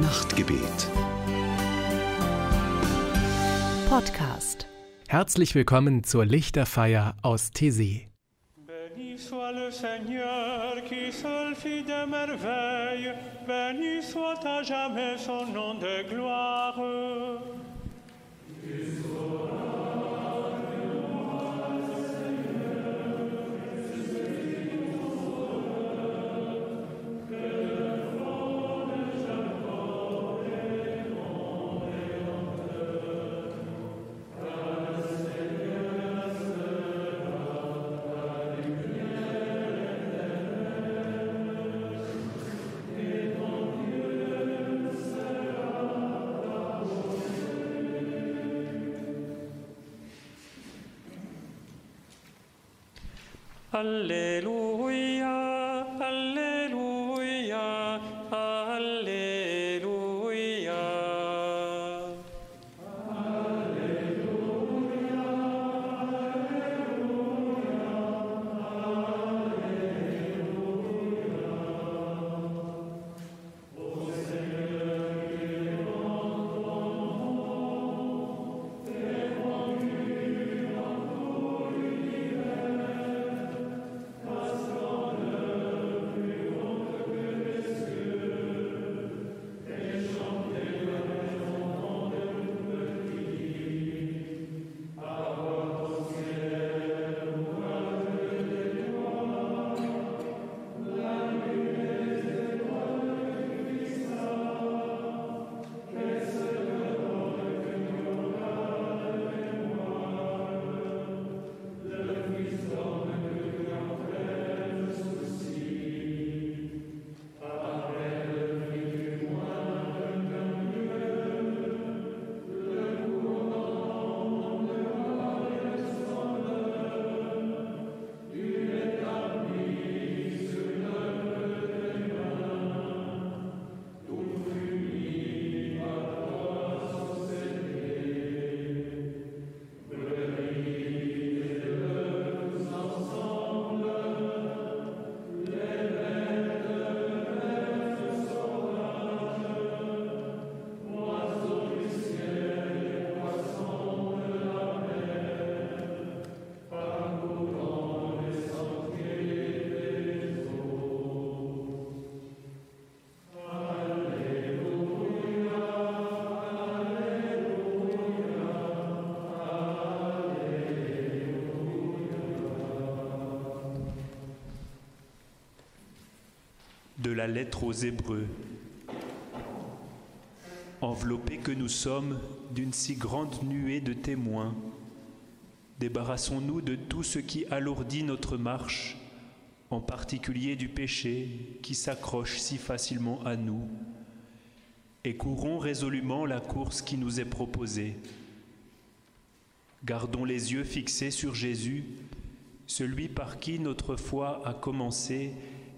Nachtgebet. Podcast. Herzlich willkommen zur Lichterfeier aus Tessé. Béni soit le Seigneur qui seul fit des merveilles, béni soit à jamais son nom de gloire. Alléluia, la lettre aux Hébreux. Enveloppés que nous sommes d'une si grande nuée de témoins, débarrassons-nous de tout ce qui alourdit notre marche, en particulier du péché qui s'accroche si facilement à nous, et courons résolument la course qui nous est proposée. Gardons les yeux fixés sur Jésus, celui par qui notre foi a commencé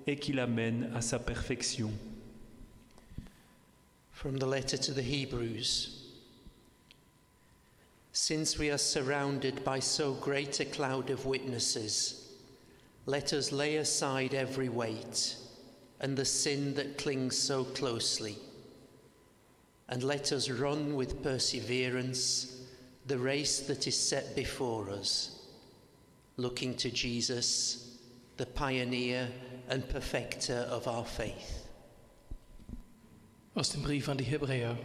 et qui l'amène à sa perfection. From the letter to the Hebrews. Since we are surrounded by so great a cloud of witnesses, let us lay aside every weight and the sin that clings so closely, and let us run with perseverance the race that is set before us, looking to Jesus, the pioneer and perfecter of our faith. Aus dem Brief an die Hebräer.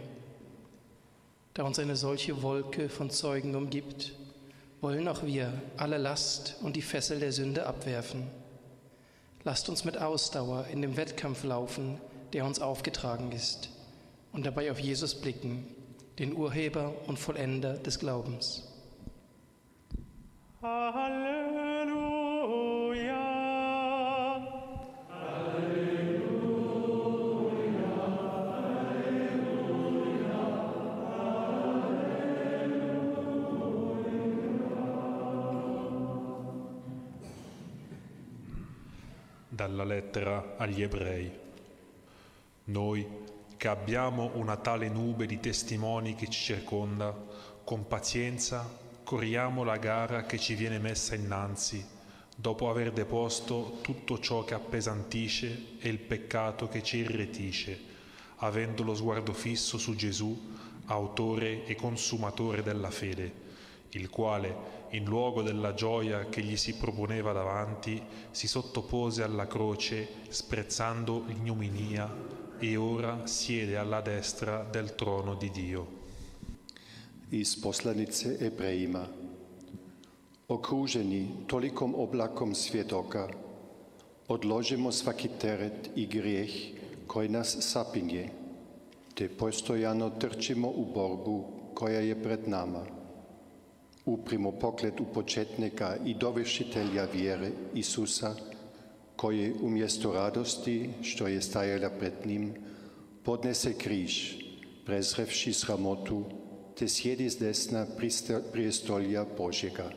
Da uns eine solche Wolke von Zeugen umgibt, wollen auch wir alle Last und die Fessel der Sünde abwerfen. Lasst uns mit Ausdauer in dem Wettkampf laufen, der uns aufgetragen ist, und dabei auf Jesus blicken, den Urheber und Vollender des Glaubens. Alléluia. Dalla lettera agli ebrei. Noi che abbiamo una tale nube di testimoni che ci circonda, con pazienza corriamo la gara che ci viene messa innanzi, dopo aver deposto tutto ciò che appesantisce e il peccato che ci irretisce, avendo lo sguardo fisso su Gesù, autore e consumatore della fede, il quale, in luogo della gioia che gli si proponeva davanti, si sottopose alla croce, sprezzando l'ignominia, e ora siede alla destra del trono di Dio. Iz poslanice Ebrejima. Okruženi tolikom oblakom svjedoka, odložimo svaki teret i grijeh koji nas sapinje, te postojano trčimo u borbu koja je pred nama. Uprimo pogled u početnika i dovršitelja vjere Isusa, koji umjesto radosti, što je stajala pred njim, podnese križ, prezrevši sramotu, te sjedi s desna prijestolja Božjega.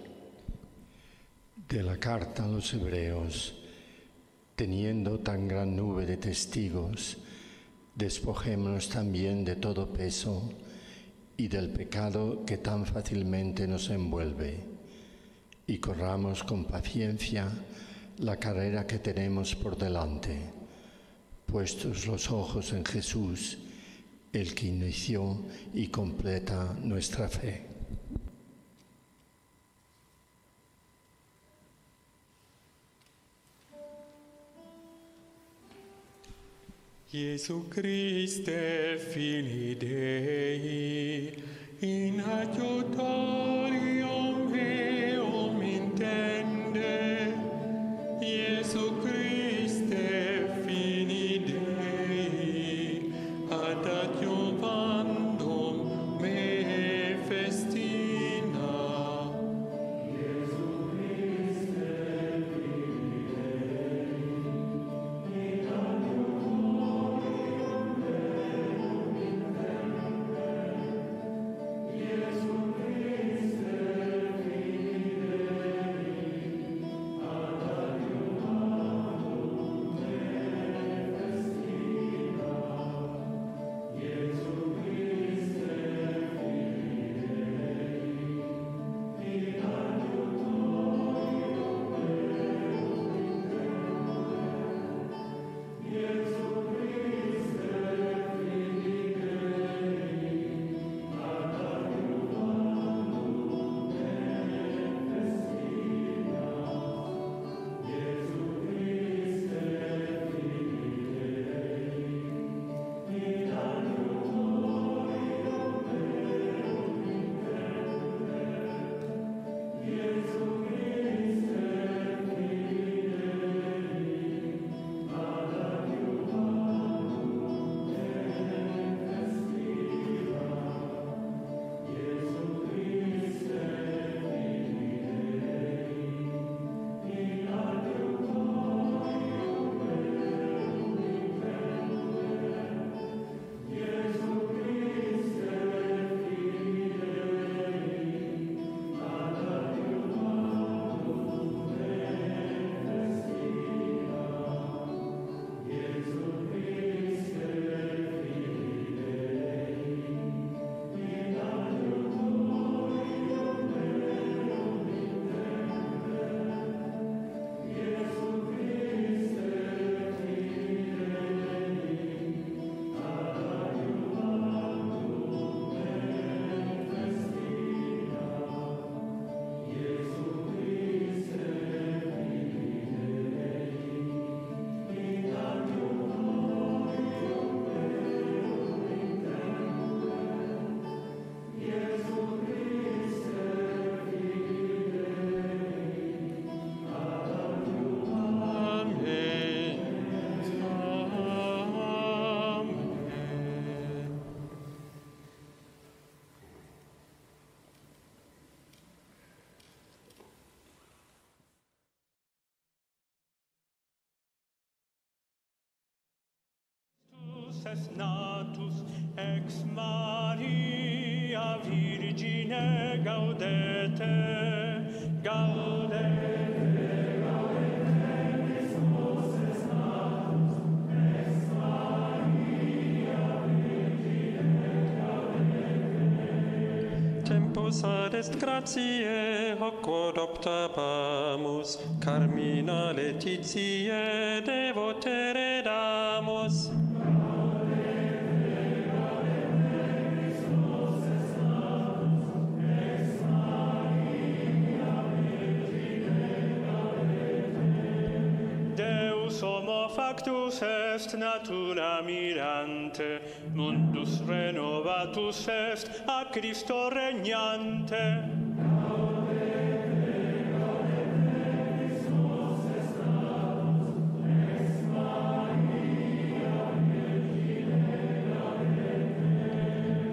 de la carta a los hebreos, teniendo tan gran nube de testigos, despojémonos también de todo peso y del pecado que tan fácilmente nos envuelve, y corramos con paciencia la carrera que tenemos por delante, puestos los ojos en Jesús, el que inició y completa nuestra fe. Iesu Christe, Filii Dei, in adiutorium es natus ex Maria Virgine gaudete. Gaudete. Tempus ad est gratiae hoc quod optabamus carmina letitiae devotere. Pactus est natura mirante, mundus renovatus est a Christo regnante.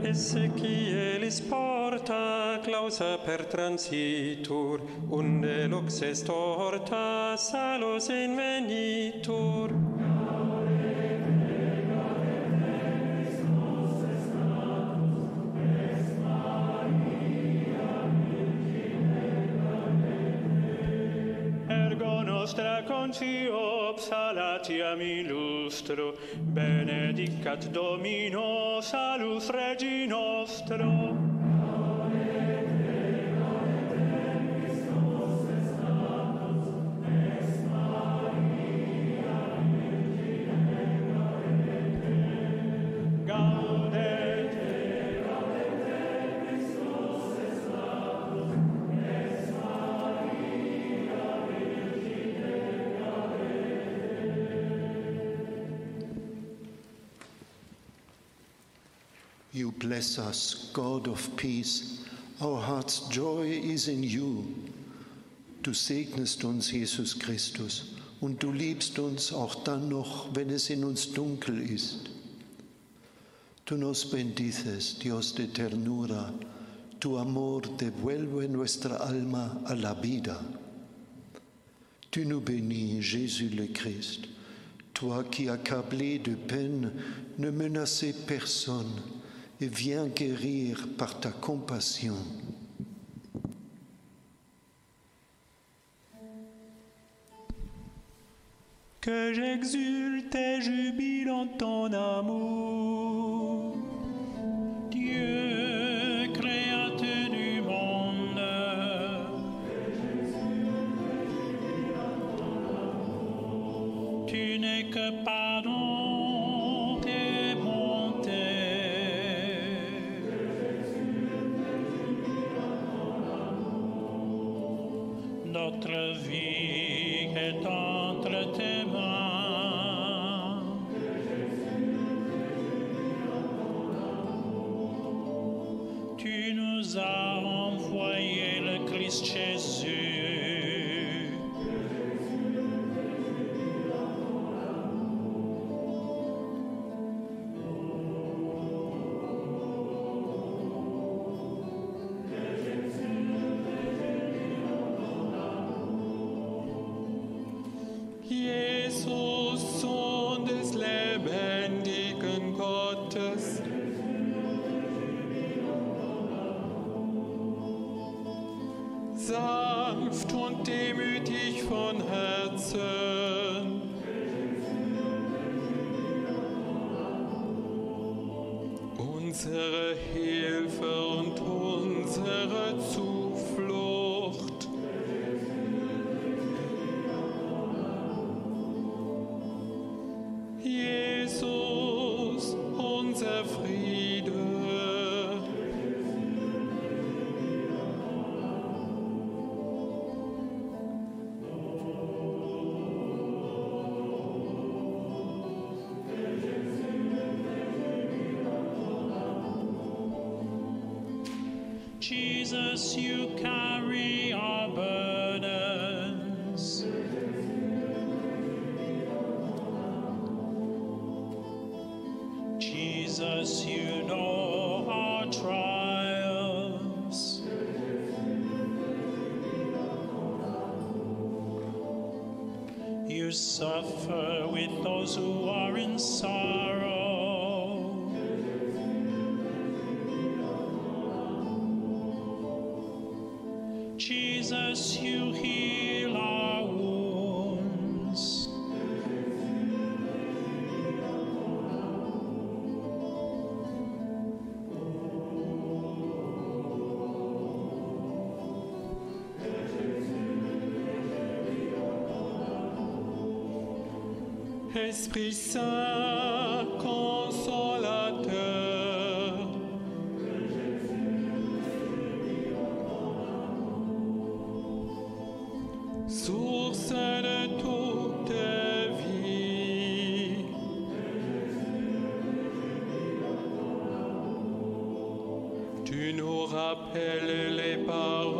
Esse qui elis porta clausa per transitur, unde lux est horta salus invenitur. ratio psalatiam illustro benedicat domino salus regi nostro. Bless us, God of peace. Our heart's joy is in you. Du segnest uns, Jesus Christus, und du liebst uns auch dann noch, wenn es in uns dunkel ist. Tú nos bendices, Dios de ternura. Tu amor devuelve nuestra alma a la vida. Tu nous bénis, Jésus le Christ. Toi qui, accablé de peine, ne menaçais personne et viens guérir par ta compassion. Que j'exulte et jubile en ton amour. Jesus, you know our trials. You suffer with those who are in sorrow. Jesus, you heal Esprit Saint, consolateur. Source de toute vie. Tu nous rappelles les paroles.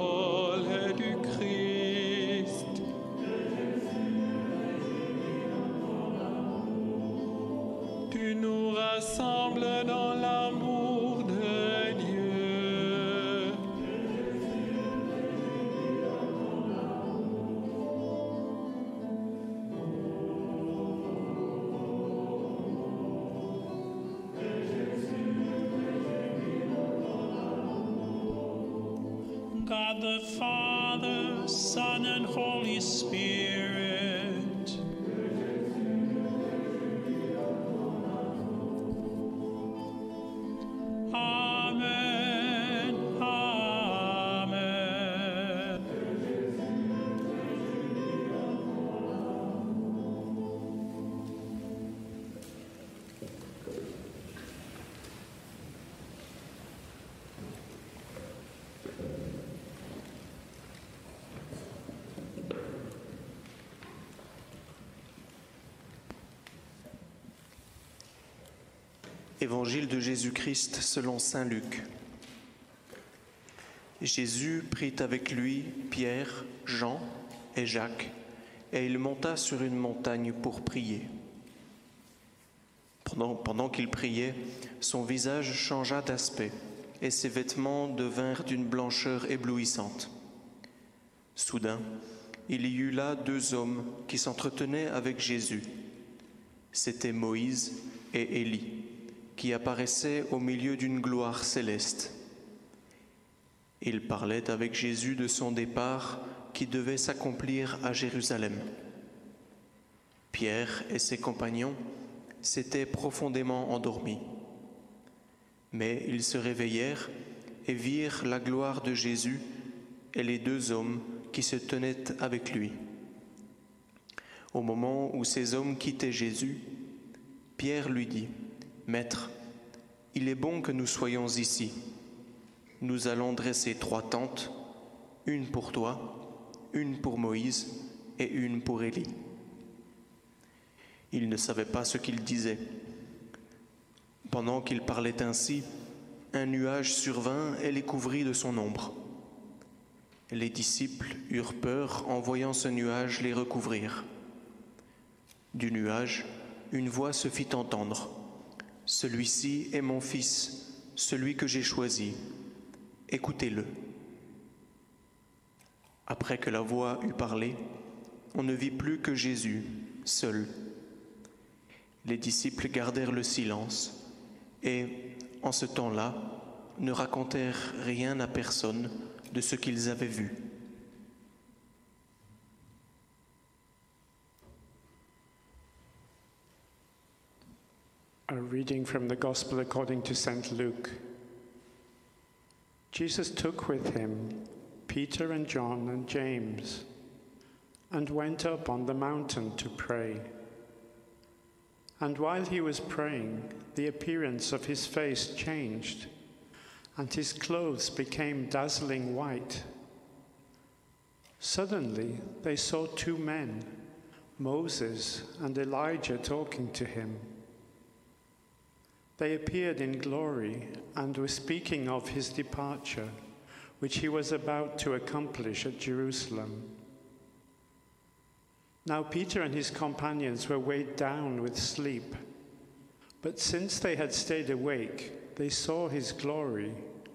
Évangile de Jésus-Christ selon Saint Luc. Jésus prit avec lui Pierre, Jean et Jacques, et il monta sur une montagne pour prier. Pendant, qu'il priait, son visage changea d'aspect, et ses vêtements devinrent d'une blancheur éblouissante. Soudain, il y eut là deux hommes qui s'entretenaient avec Jésus. C'étaient Moïse et Élie qui apparaissait au milieu d'une gloire céleste. Il parlait avec Jésus de son départ qui devait s'accomplir à Jérusalem. Pierre et ses compagnons s'étaient profondément endormis. Mais ils se réveillèrent et virent la gloire de Jésus et les deux hommes qui se tenaient avec lui. Au moment où ces hommes quittaient Jésus, Pierre lui dit, Maître, il est bon que nous soyons ici. Nous allons dresser trois tentes, une pour toi, une pour Moïse et une pour Élie. Il ne savait pas ce qu'il disait. Pendant qu'il parlait ainsi, un nuage survint et les couvrit de son ombre. Les disciples eurent peur en voyant ce nuage les recouvrir. Du nuage, une voix se fit entendre. Celui-ci est mon fils, celui que j'ai choisi. Écoutez-le. Après que la voix eut parlé, on ne vit plus que Jésus, seul. Les disciples gardèrent le silence et, en ce temps-là, ne racontèrent rien à personne de ce qu'ils avaient vu. A reading from the Gospel according to St. Luke. Jesus took with him Peter and John and James and went up on the mountain to pray. And while he was praying, the appearance of his face changed, and his clothes became dazzling white. Suddenly, they saw two men, Moses and Elijah, talking to him. They appeared in glory and were speaking of his departure, which he was about to accomplish at Jerusalem. Now Peter and his companions were weighed down with sleep, but since they had stayed awake, they saw his glory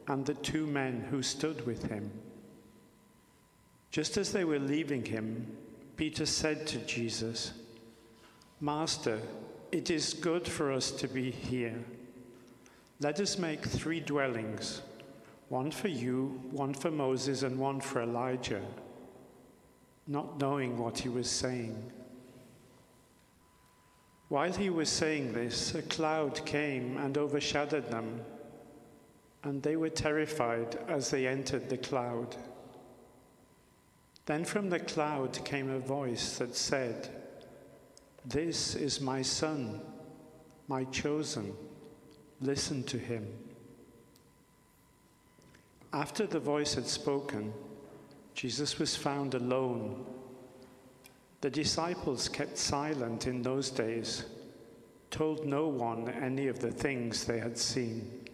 and the two men who stood with him. Just as they were leaving him, Peter said to Jesus, Master, it is good for us to be here. Let us make three dwellings one for you, one for Moses, and one for Elijah, not knowing what he was saying. While he was saying this, a cloud came and overshadowed them, and they were terrified as they entered the cloud. Then from the cloud came a voice that said, This is my son, my chosen. Listen to him. After the voice had spoken, Jesus was found alone. The disciples kept silent in those days, told no one any of the things they had seen.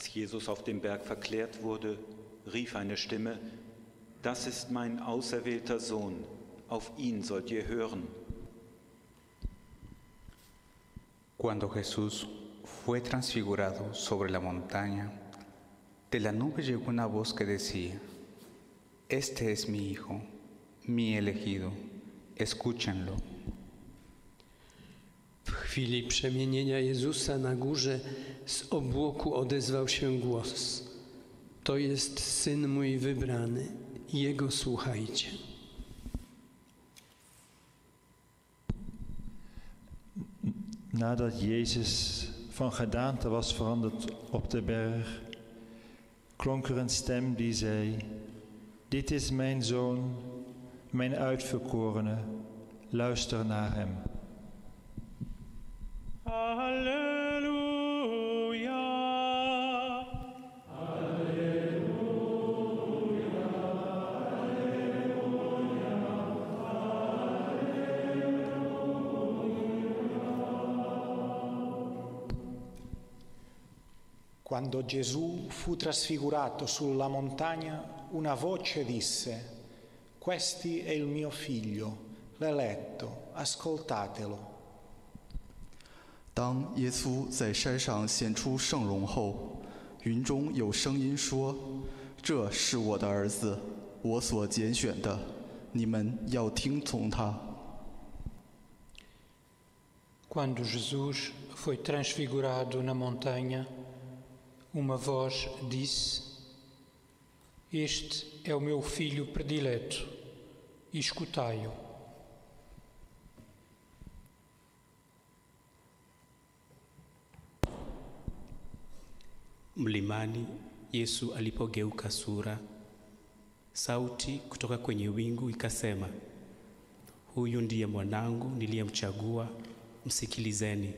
Als Jesus auf dem Berg verklärt wurde, rief eine Stimme, Das ist mein auserwählter Sohn, auf ihn sollt ihr hören. Cuando Jesús fue transfigurado sobre la montaña, de la nube llegó una voz que decía, Este es mi Hijo, mi elegido, escúchanlo. Chwili przemienienia Jezusa na górze z obłoku odezwał się głos: To jest syn mój wybrany, jego słuchajcie. Nadat Jezus van gedaante was veranderd op de berg, klonk er een stem die zei: Dit is mijn zoon, mijn uitverkorene, luister naar hem. Alléluia. Quando Gesù fu trasfigurato sulla montagna, una voce disse, Questi è il mio figlio, l'eletto, ascoltatelo. 当耶稣在山上显出圣容后，云中有声音说：“这是我的儿子，我所拣选的，你们要听从他。” Quando Jesus foi transfigurado na montanha, uma voz disse: Este é o meu filho predileto, escutai-o. Mlimani Yesu alipogeuka sura, sauti kutoka kwenye wingu ikasema, huyu ndiye mwanangu niliyemchagua, msikilizeni.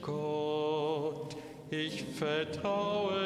Gott, ich vertraue